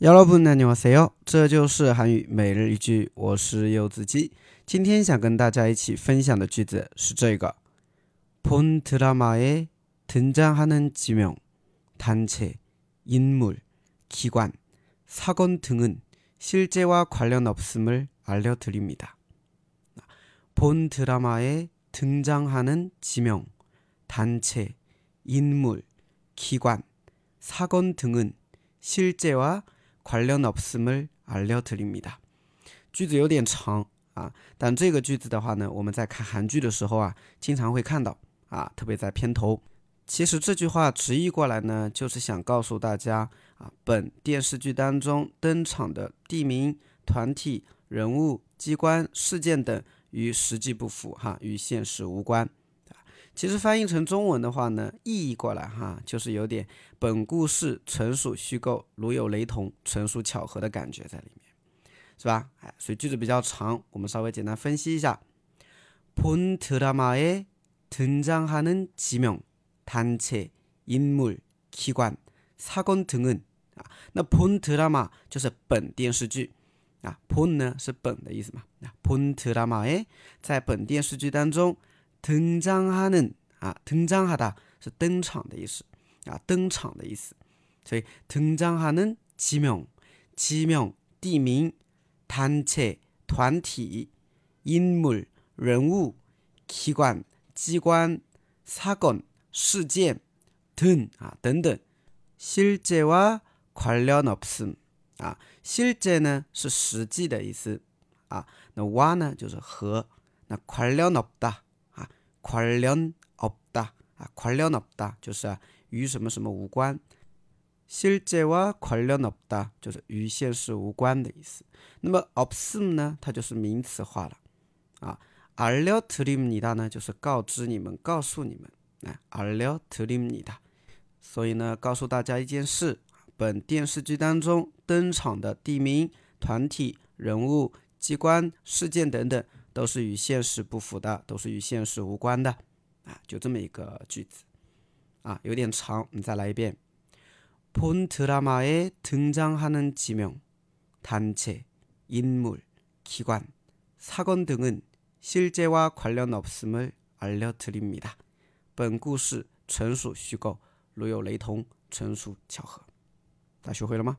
여러분 안녕하세요. 这就是韩语每日一句，我是柚子鸡。今天想跟大家一起分享的句子是这个：본드라마에등장하는지명단체인물기관사건등은실제와관련없음을알려드립니다 본 드라마에 등장하는 지명, 단체, 인물, 기관, 사건 등은 실제와 관련 없음을 알려드립니다. 句子有点长啊，但这个句子的话呢，我们在看韩剧的时候啊，经常会看到啊，特别在片头。其实这句话直译过来呢，就是想告诉大家啊，本电视剧当中登场的地名、团体、人物、机关、事件等与实际不符哈，与现实无关。 其实翻译成中文的话呢，其实翻译成中文的话呢，意义意义过来哈，就是有点本故事纯属虚构，如有雷同，纯属巧合的感觉在里面，是吧？哎，所以句子比较长，我们稍微简单分析一下。본드라마에등장하는지명단체인물기관사건등은啊，那본드라마就是本电视剧啊，본呢是本的意思嘛？啊，본드라마에在本电视剧当中。 登场하는啊，登场하다是登场的意思啊，登场的意思。所以登场하는지명지 명， 地名，단체团体，인물人物，机关机关，사건事件，등啊等等。실제와관련없음啊，실제呢是实际的意思啊，那와呢就是和，那관련없다 관련없다啊，관련없다就是啊，与什么什么无关。실제와관련없다就是与现实无关的意思。那么없음呢，它就是名词化了啊。알려드립니다呢，就是告知你们，告诉你们。哎，알려드립니다所以呢，告诉大家一件事：本电视剧当中登场的地名、团体、人物、机关、事件等等。 都是与现实不符的，都是与现实无关的，啊，就这么一个句子，啊，有点长，你再来一遍。본드라마에등장하는지명단체인물기관사건등은실제와관련없음을알려드립니다本故事纯属虚构，如有雷同，纯属巧合。大家学会了吗？